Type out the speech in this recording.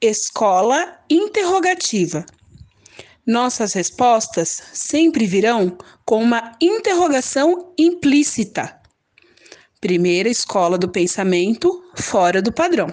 Escola interrogativa. Nossas respostas sempre virão com uma interrogação implícita. Primeira escola do pensamento fora do padrão.